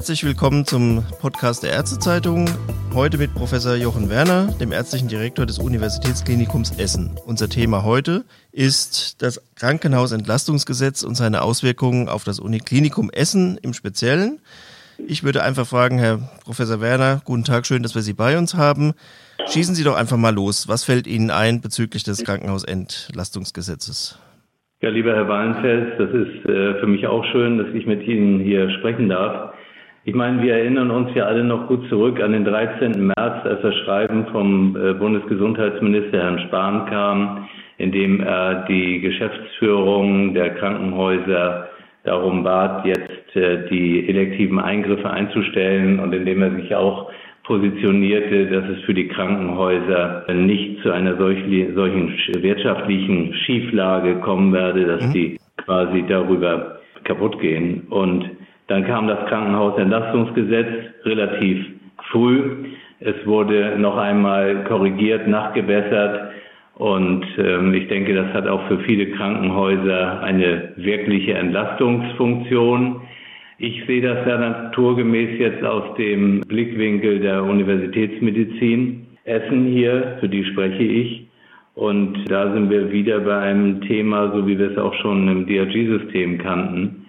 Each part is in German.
Herzlich willkommen zum Podcast der Ärztezeitung. Heute mit Professor Jochen Werner, dem ärztlichen Direktor des Universitätsklinikums Essen. Unser Thema heute ist das Krankenhausentlastungsgesetz und seine Auswirkungen auf das Uniklinikum Essen im Speziellen. Ich würde einfach fragen, Herr Professor Werner, guten Tag, schön, dass wir Sie bei uns haben. Schießen Sie doch einfach mal los. Was fällt Ihnen ein bezüglich des Krankenhausentlastungsgesetzes? Ja, lieber Herr Wallenfels, das ist äh, für mich auch schön, dass ich mit Ihnen hier sprechen darf. Ich meine, wir erinnern uns ja alle noch gut zurück an den 13. März, als das Schreiben vom äh, Bundesgesundheitsminister Herrn Spahn kam, in dem er die Geschäftsführung der Krankenhäuser darum bat, jetzt äh, die elektiven Eingriffe einzustellen und in dem er sich auch positionierte, dass es für die Krankenhäuser nicht zu einer solchen, solchen wirtschaftlichen Schieflage kommen werde, dass mhm. die quasi darüber kaputt gehen. Und dann kam das Krankenhausentlastungsgesetz relativ früh. Es wurde noch einmal korrigiert, nachgebessert. Und ähm, ich denke, das hat auch für viele Krankenhäuser eine wirkliche Entlastungsfunktion. Ich sehe das ja naturgemäß jetzt aus dem Blickwinkel der Universitätsmedizin. Essen hier, für die spreche ich. Und da sind wir wieder bei einem Thema, so wie wir es auch schon im DRG-System kannten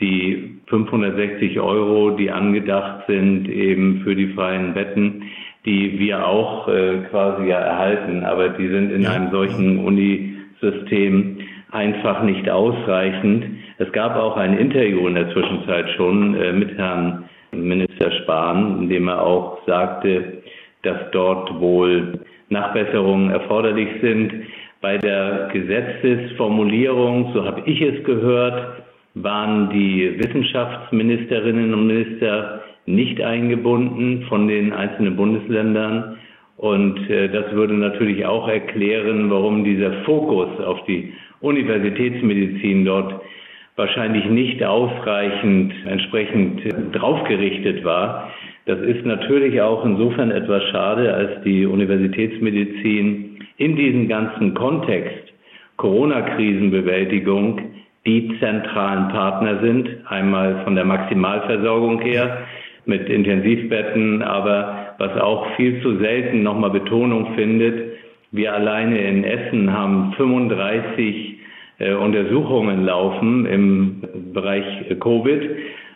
die 560 Euro, die angedacht sind eben für die freien Betten, die wir auch äh, quasi ja erhalten, aber die sind in einem solchen Unisystem einfach nicht ausreichend. Es gab auch ein Interview in der Zwischenzeit schon äh, mit Herrn Minister Spahn, in dem er auch sagte, dass dort wohl Nachbesserungen erforderlich sind. Bei der Gesetzesformulierung, so habe ich es gehört, waren die Wissenschaftsministerinnen und Minister nicht eingebunden von den einzelnen Bundesländern. Und äh, das würde natürlich auch erklären, warum dieser Fokus auf die Universitätsmedizin dort wahrscheinlich nicht ausreichend entsprechend draufgerichtet war. Das ist natürlich auch insofern etwas schade, als die Universitätsmedizin in diesem ganzen Kontext Corona-Krisenbewältigung die zentralen Partner sind. Einmal von der Maximalversorgung her mit Intensivbetten, aber was auch viel zu selten nochmal Betonung findet, wir alleine in Essen haben 35 äh, Untersuchungen laufen im Bereich äh, Covid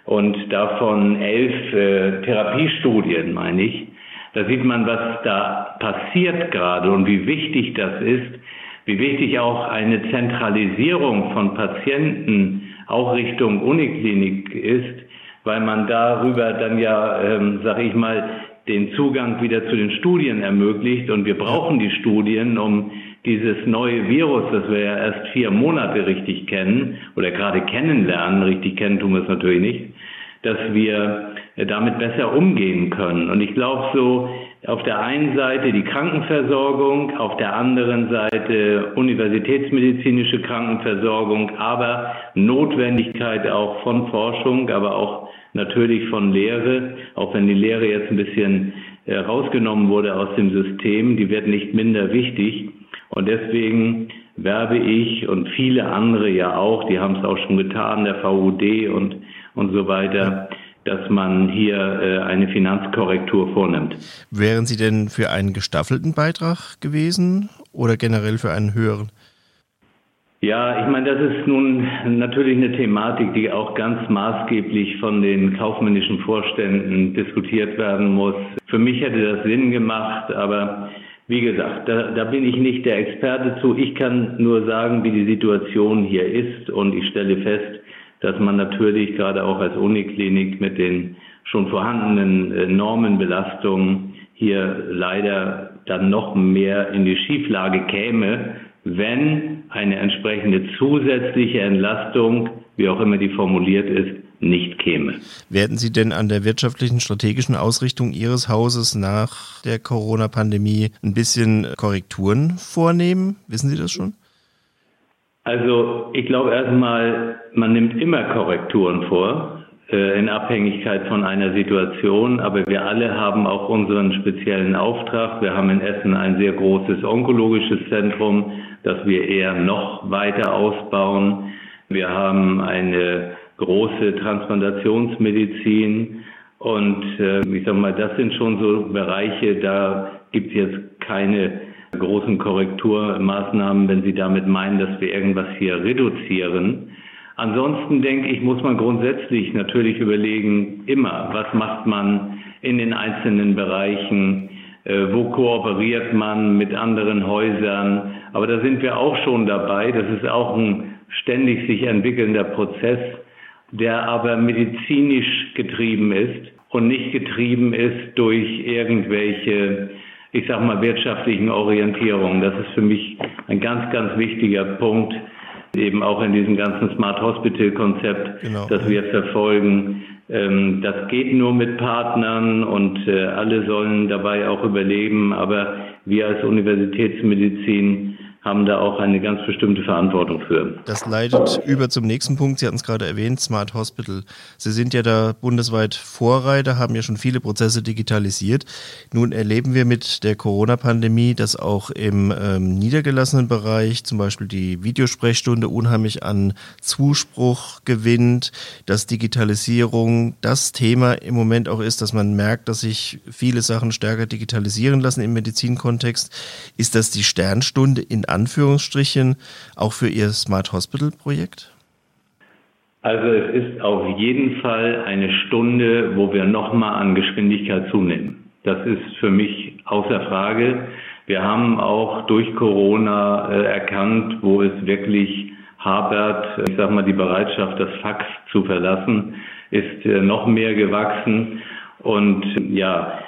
und davon elf äh, Therapiestudien, meine ich. Da sieht man, was da passiert gerade und wie wichtig das ist, wie wichtig auch eine Zentralisierung von Patienten auch Richtung Uniklinik ist, weil man darüber dann ja, ähm, sage ich mal, den Zugang wieder zu den Studien ermöglicht. Und wir brauchen die Studien, um dieses neue Virus, das wir ja erst vier Monate richtig kennen oder gerade kennenlernen, richtig kennen tun wir es natürlich nicht, dass wir damit besser umgehen können. Und ich glaube so, auf der einen Seite die Krankenversorgung, auf der anderen Seite universitätsmedizinische Krankenversorgung, aber Notwendigkeit auch von Forschung, aber auch natürlich von Lehre, auch wenn die Lehre jetzt ein bisschen äh, rausgenommen wurde aus dem System, die wird nicht minder wichtig. Und deswegen werbe ich und viele andere ja auch, die haben es auch schon getan, der VUD und, und so weiter, dass man hier äh, eine Finanzkorrektur vornimmt. Wären Sie denn für einen gestaffelten Beitrag gewesen oder generell für einen höheren? Ja, ich meine, das ist nun natürlich eine Thematik, die auch ganz maßgeblich von den kaufmännischen Vorständen diskutiert werden muss. Für mich hätte das Sinn gemacht, aber wie gesagt, da, da bin ich nicht der Experte zu. Ich kann nur sagen, wie die Situation hier ist und ich stelle fest, dass man natürlich gerade auch als Uniklinik mit den schon vorhandenen äh, Normenbelastungen hier leider dann noch mehr in die Schieflage käme, wenn eine entsprechende zusätzliche Entlastung, wie auch immer die formuliert ist, nicht käme. Werden Sie denn an der wirtschaftlichen strategischen Ausrichtung Ihres Hauses nach der Corona-Pandemie ein bisschen Korrekturen vornehmen? Wissen Sie das schon? Also ich glaube erstmal, man nimmt immer Korrekturen vor äh, in Abhängigkeit von einer Situation, aber wir alle haben auch unseren speziellen Auftrag. Wir haben in Essen ein sehr großes onkologisches Zentrum, das wir eher noch weiter ausbauen. Wir haben eine große Transplantationsmedizin Und äh, ich sag mal, das sind schon so Bereiche, da gibt es jetzt keine großen Korrekturmaßnahmen, wenn Sie damit meinen, dass wir irgendwas hier reduzieren. Ansonsten denke ich, muss man grundsätzlich natürlich überlegen, immer, was macht man in den einzelnen Bereichen, äh, wo kooperiert man mit anderen Häusern. Aber da sind wir auch schon dabei. Das ist auch ein ständig sich entwickelnder Prozess, der aber medizinisch getrieben ist und nicht getrieben ist durch irgendwelche, ich sag mal, wirtschaftlichen Orientierungen. Das ist für mich ein ganz, ganz wichtiger Punkt, eben auch in diesem ganzen Smart Hospital Konzept, genau. das wir verfolgen. Ähm, das geht nur mit Partnern und äh, alle sollen dabei auch überleben. Aber wir als Universitätsmedizin haben da auch eine ganz bestimmte Verantwortung für. Das leitet über zum nächsten Punkt. Sie hatten es gerade erwähnt, Smart Hospital. Sie sind ja da bundesweit Vorreiter, haben ja schon viele Prozesse digitalisiert. Nun erleben wir mit der Corona-Pandemie, dass auch im ähm, niedergelassenen Bereich zum Beispiel die Videosprechstunde unheimlich an Zuspruch gewinnt, dass Digitalisierung das Thema im Moment auch ist, dass man merkt, dass sich viele Sachen stärker digitalisieren lassen im Medizinkontext. Ist das die Sternstunde in Anführungsstrichen auch für Ihr Smart Hospital Projekt? Also es ist auf jeden Fall eine Stunde, wo wir nochmal an Geschwindigkeit zunehmen. Das ist für mich außer Frage. Wir haben auch durch Corona äh, erkannt, wo es wirklich habert. Ich sage mal, die Bereitschaft, das Fax zu verlassen, ist äh, noch mehr gewachsen. Und ja,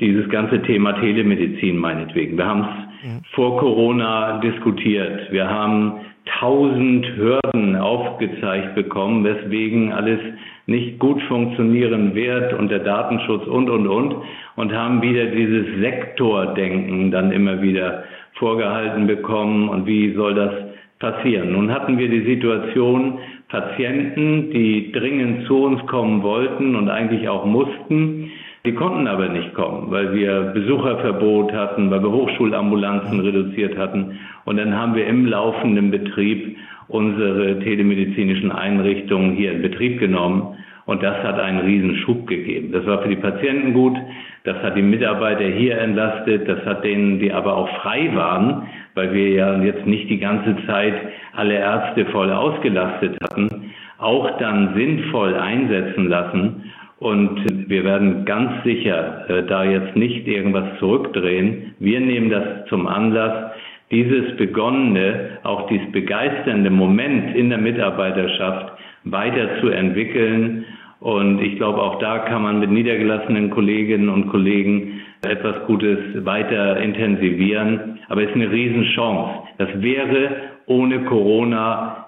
dieses ganze Thema Telemedizin meinetwegen. Wir haben es mhm. vor Corona diskutiert. Wir haben tausend Hürden aufgezeigt bekommen, weswegen alles nicht gut funktionieren wird und der Datenschutz und, und, und. Und haben wieder dieses Sektordenken dann immer wieder vorgehalten bekommen. Und wie soll das passieren? Nun hatten wir die Situation, Patienten, die dringend zu uns kommen wollten und eigentlich auch mussten, die konnten aber nicht kommen, weil wir Besucherverbot hatten, weil wir Hochschulambulanzen reduziert hatten. Und dann haben wir im laufenden Betrieb unsere telemedizinischen Einrichtungen hier in Betrieb genommen. Und das hat einen Riesenschub gegeben. Das war für die Patienten gut, das hat die Mitarbeiter hier entlastet, das hat denen, die aber auch frei waren, weil wir ja jetzt nicht die ganze Zeit alle Ärzte voll ausgelastet hatten, auch dann sinnvoll einsetzen lassen. Und wir werden ganz sicher äh, da jetzt nicht irgendwas zurückdrehen. Wir nehmen das zum Anlass, dieses begonnene, auch dieses begeisternde Moment in der Mitarbeiterschaft weiterzuentwickeln. Und ich glaube, auch da kann man mit niedergelassenen Kolleginnen und Kollegen etwas Gutes weiter intensivieren. Aber es ist eine Riesenchance. Das wäre ohne Corona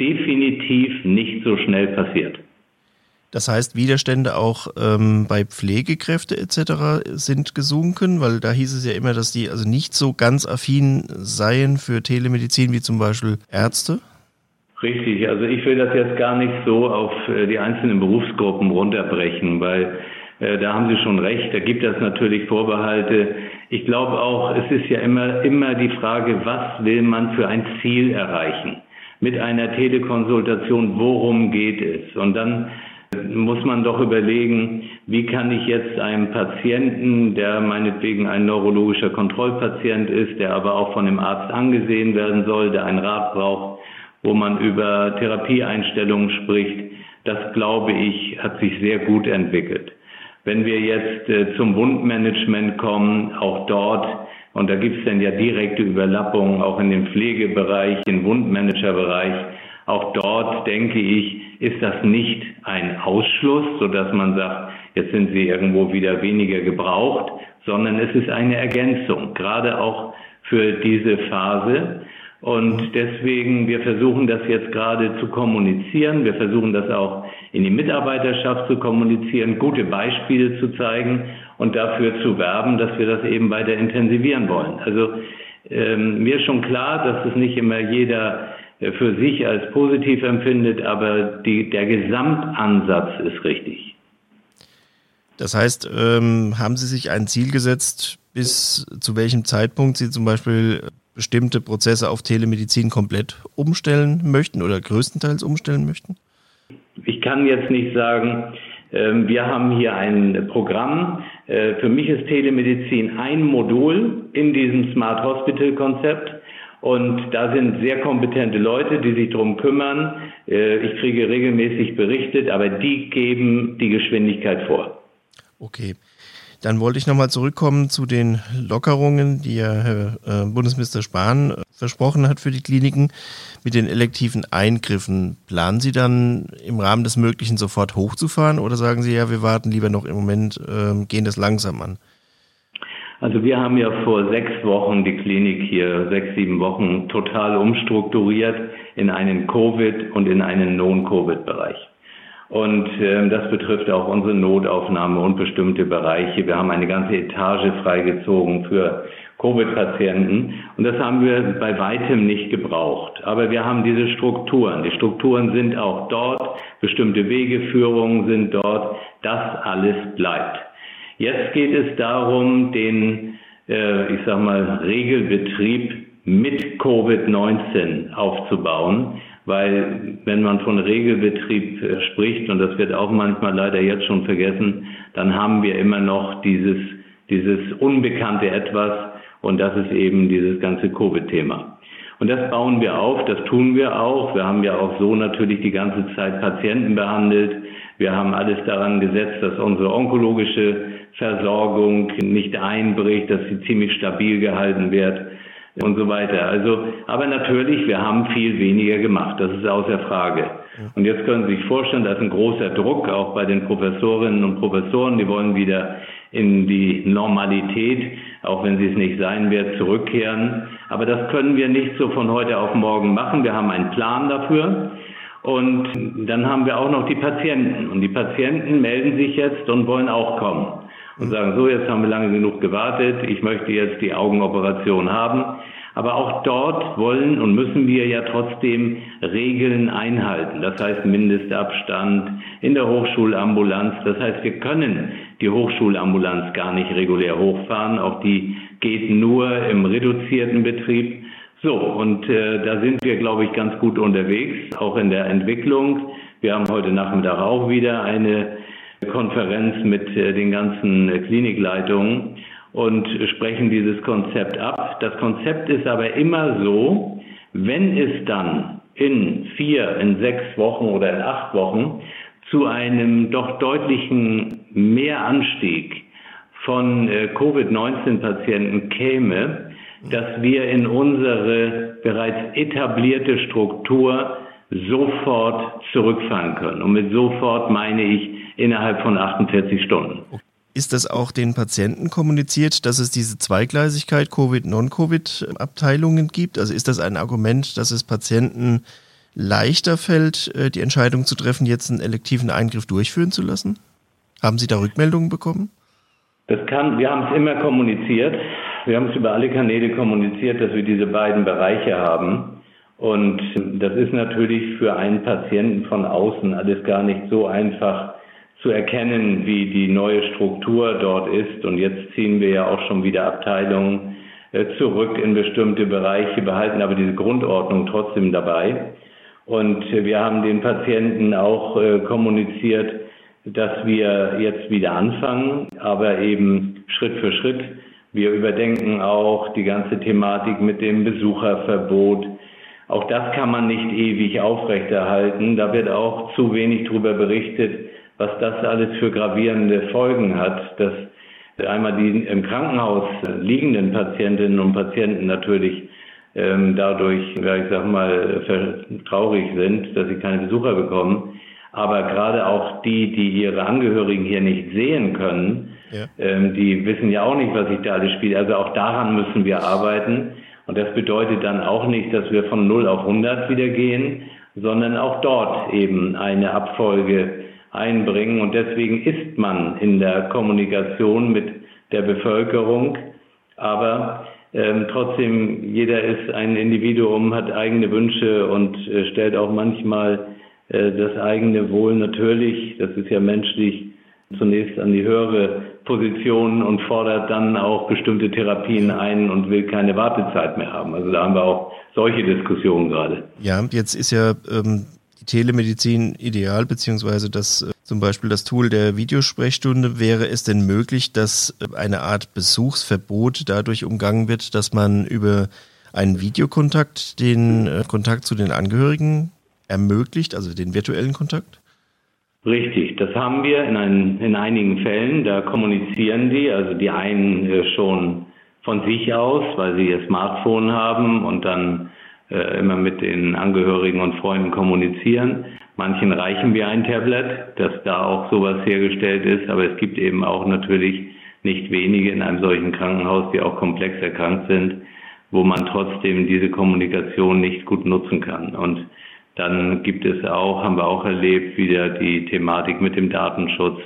definitiv nicht so schnell passiert. Das heißt, Widerstände auch ähm, bei Pflegekräfte etc. sind gesunken, weil da hieß es ja immer, dass die also nicht so ganz affin seien für Telemedizin wie zum Beispiel Ärzte. Richtig, also ich will das jetzt gar nicht so auf äh, die einzelnen Berufsgruppen runterbrechen, weil äh, da haben Sie schon recht, da gibt es natürlich Vorbehalte. Ich glaube auch, es ist ja immer, immer die Frage, was will man für ein Ziel erreichen? Mit einer Telekonsultation, worum geht es? Und dann muss man doch überlegen, wie kann ich jetzt einem Patienten, der meinetwegen ein neurologischer Kontrollpatient ist, der aber auch von dem Arzt angesehen werden soll, der einen Rat braucht, wo man über Therapieeinstellungen spricht, das glaube ich, hat sich sehr gut entwickelt. Wenn wir jetzt äh, zum Wundmanagement kommen, auch dort, und da gibt es dann ja direkte Überlappungen, auch in dem Pflegebereich, im Wundmanagerbereich, auch dort denke ich, ist das nicht ein Ausschluss, so dass man sagt, jetzt sind sie irgendwo wieder weniger gebraucht, sondern es ist eine Ergänzung, gerade auch für diese Phase. Und deswegen, wir versuchen das jetzt gerade zu kommunizieren. Wir versuchen das auch in die Mitarbeiterschaft zu kommunizieren, gute Beispiele zu zeigen und dafür zu werben, dass wir das eben weiter intensivieren wollen. Also ähm, mir ist schon klar, dass es nicht immer jeder für sich als positiv empfindet, aber die, der Gesamtansatz ist richtig. Das heißt, ähm, haben Sie sich ein Ziel gesetzt, bis zu welchem Zeitpunkt Sie zum Beispiel bestimmte Prozesse auf Telemedizin komplett umstellen möchten oder größtenteils umstellen möchten? Ich kann jetzt nicht sagen, Ähm, wir haben hier ein Programm. Äh, für mich ist Telemedizin ein Modul in diesem Smart Hospital Konzept. Und da sind sehr kompetente Leute, die sich darum kümmern. Äh, ich kriege regelmäßig berichtet, aber die geben die Geschwindigkeit vor. Okay. Dann wollte ich nochmal zurückkommen zu den Lockerungen, die ja Herr äh, Bundesminister Spahn äh, versprochen hat für die Kliniken mit den elektiven Eingriffen. Planen Sie dann im Rahmen des Möglichen sofort hochzufahren oder sagen Sie ja, wir warten lieber noch im Moment, äh, gehen das langsam an? Also wir haben ja vor sechs Wochen die Klinik hier, sechs, sieben Wochen total umstrukturiert in einen Covid- und in einen Non-Covid-Bereich. Und äh, das betrifft auch unsere Notaufnahme und bestimmte Bereiche. Wir haben eine ganze Etage freigezogen für Covid-Patienten. Und das haben wir bei weitem nicht gebraucht. Aber wir haben diese Strukturen. Die Strukturen sind auch dort. Bestimmte Wegeführungen sind dort. Das alles bleibt. Jetzt geht es darum, den, äh, ich sag mal, Regelbetrieb mit Covid-19 aufzubauen weil wenn man von Regelbetrieb äh, spricht, und das wird auch manchmal leider jetzt schon vergessen, dann haben wir immer noch dieses, dieses unbekannte Etwas und das ist eben dieses ganze Covid-Thema. Und das bauen wir auf, das tun wir auch. Wir haben ja auch so natürlich die ganze Zeit Patienten behandelt. Wir haben alles daran gesetzt, dass unsere onkologische Versorgung nicht einbricht, dass sie ziemlich stabil gehalten wird und so weiter. Also, aber natürlich, wir haben viel weniger gemacht. Das ist außer Frage. Und jetzt können Sie sich vorstellen, da ist ein großer Druck auch bei den Professorinnen und Professoren. Die wollen wieder in die Normalität, auch wenn sie es nicht sein wird, zurückkehren. Aber das können wir nicht so von heute auf morgen machen. Wir haben einen Plan dafür. Und dann haben wir auch noch die Patienten. Und die Patienten melden sich jetzt und wollen auch kommen und sagen, so, jetzt haben wir lange genug gewartet, ich möchte jetzt die Augenoperation haben. Aber auch dort wollen und müssen wir ja trotzdem Regeln einhalten. Das heißt Mindestabstand in der Hochschulambulanz. Das heißt, wir können die Hochschulambulanz gar nicht regulär hochfahren. Auch die geht nur im reduzierten Betrieb. So, und äh, da sind wir, glaube ich, ganz gut unterwegs, auch in der Entwicklung. Wir haben heute Nachmittag auch wieder eine Konferenz mit äh, den ganzen Klinikleitungen und sprechen dieses Konzept ab. Das Konzept ist aber immer so, wenn es dann in vier, in sechs Wochen oder in acht Wochen zu einem doch deutlichen Mehranstieg von äh, Covid-19-Patienten käme, dass wir in unsere bereits etablierte Struktur sofort zurückfahren können. Und mit sofort meine ich innerhalb von 48 Stunden. Ist das auch den Patienten kommuniziert, dass es diese Zweigleisigkeit Covid, Non-Covid-Abteilungen gibt? Also ist das ein Argument, dass es Patienten leichter fällt, äh, die Entscheidung zu treffen, jetzt einen elektiven Eingriff durchführen zu lassen? Haben Sie da Rückmeldungen bekommen? Das kann, wir haben es immer kommuniziert. Wir haben es über alle Kanäle kommuniziert, dass wir diese beiden Bereiche haben. Und das ist natürlich für einen Patienten von außen alles gar nicht so einfach zu erkennen, wie die neue Struktur dort ist. Und jetzt ziehen wir ja auch schon wieder Abteilungen äh, zurück in bestimmte Bereiche, behalten aber diese Grundordnung trotzdem dabei. Und wir haben den Patienten auch äh, kommuniziert, dass wir jetzt wieder anfangen, aber eben Schritt für Schritt. Wir überdenken auch die ganze Thematik mit dem Besucherverbot. Auch das kann man nicht ewig aufrechterhalten. Da wird auch zu wenig darüber berichtet, was das alles für gravierende Folgen hat, dass einmal die im Krankenhaus liegenden Patientinnen und Patienten natürlich ähm, dadurch, ja, ich sag mal, traurig sind, dass sie keine Besucher bekommen. Aber gerade auch die, die ihre Angehörigen hier nicht sehen können, ja. ähm, die wissen ja auch nicht, was sich da alles spielt. Also auch daran müssen wir arbeiten. Und das bedeutet dann auch nicht, dass wir von 0 auf 100 wieder gehen, sondern auch dort eben eine Abfolge einbringen. Und deswegen ist man in der Kommunikation mit der Bevölkerung. Aber ähm, trotzdem, jeder ist ein Individuum, hat eigene Wünsche und äh, stellt auch manchmal das eigene Wohl natürlich, das ist ja menschlich, zunächst an die höhere Position und fordert dann auch bestimmte Therapien ein und will keine Wartezeit mehr haben. Also da haben wir auch solche Diskussionen gerade. Ja, jetzt ist ja ähm, die Telemedizin ideal, beziehungsweise das äh, zum Beispiel das Tool der Videosprechstunde. Wäre es denn möglich, dass eine Art Besuchsverbot dadurch umgangen wird, dass man über einen Videokontakt den äh, Kontakt zu den Angehörigen ermöglicht, also den virtuellen Kontakt? Richtig, das haben wir in, ein, in einigen Fällen. Da kommunizieren die, also die einen äh, schon von sich aus, weil sie ihr Smartphone haben und dann äh, immer mit den Angehörigen und Freunden kommunizieren. Manchen reichen wir ein Tablet, dass da auch sowas hergestellt ist, aber es gibt eben auch natürlich nicht wenige in einem solchen Krankenhaus, die auch komplex erkrankt sind, wo man trotzdem diese Kommunikation nicht gut nutzen kann. Und dann gibt es auch, haben wir auch erlebt, wieder die Thematik mit dem Datenschutz.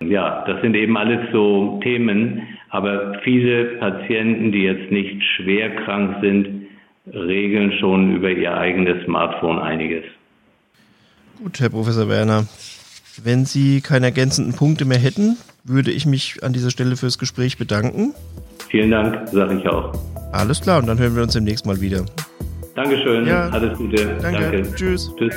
Ja, das sind eben alles so Themen, aber viele Patienten, die jetzt nicht schwer krank sind, regeln schon über ihr eigenes Smartphone einiges. Gut, Herr Professor Werner. Wenn Sie keine ergänzenden Punkte mehr hätten, würde ich mich an dieser Stelle fürs Gespräch bedanken. Vielen Dank, sage ich auch. Alles klar, und dann hören wir uns demnächst mal wieder. Dankeschön, ja. alles Gute. Danke. Danke. Tschüss. Tschüss.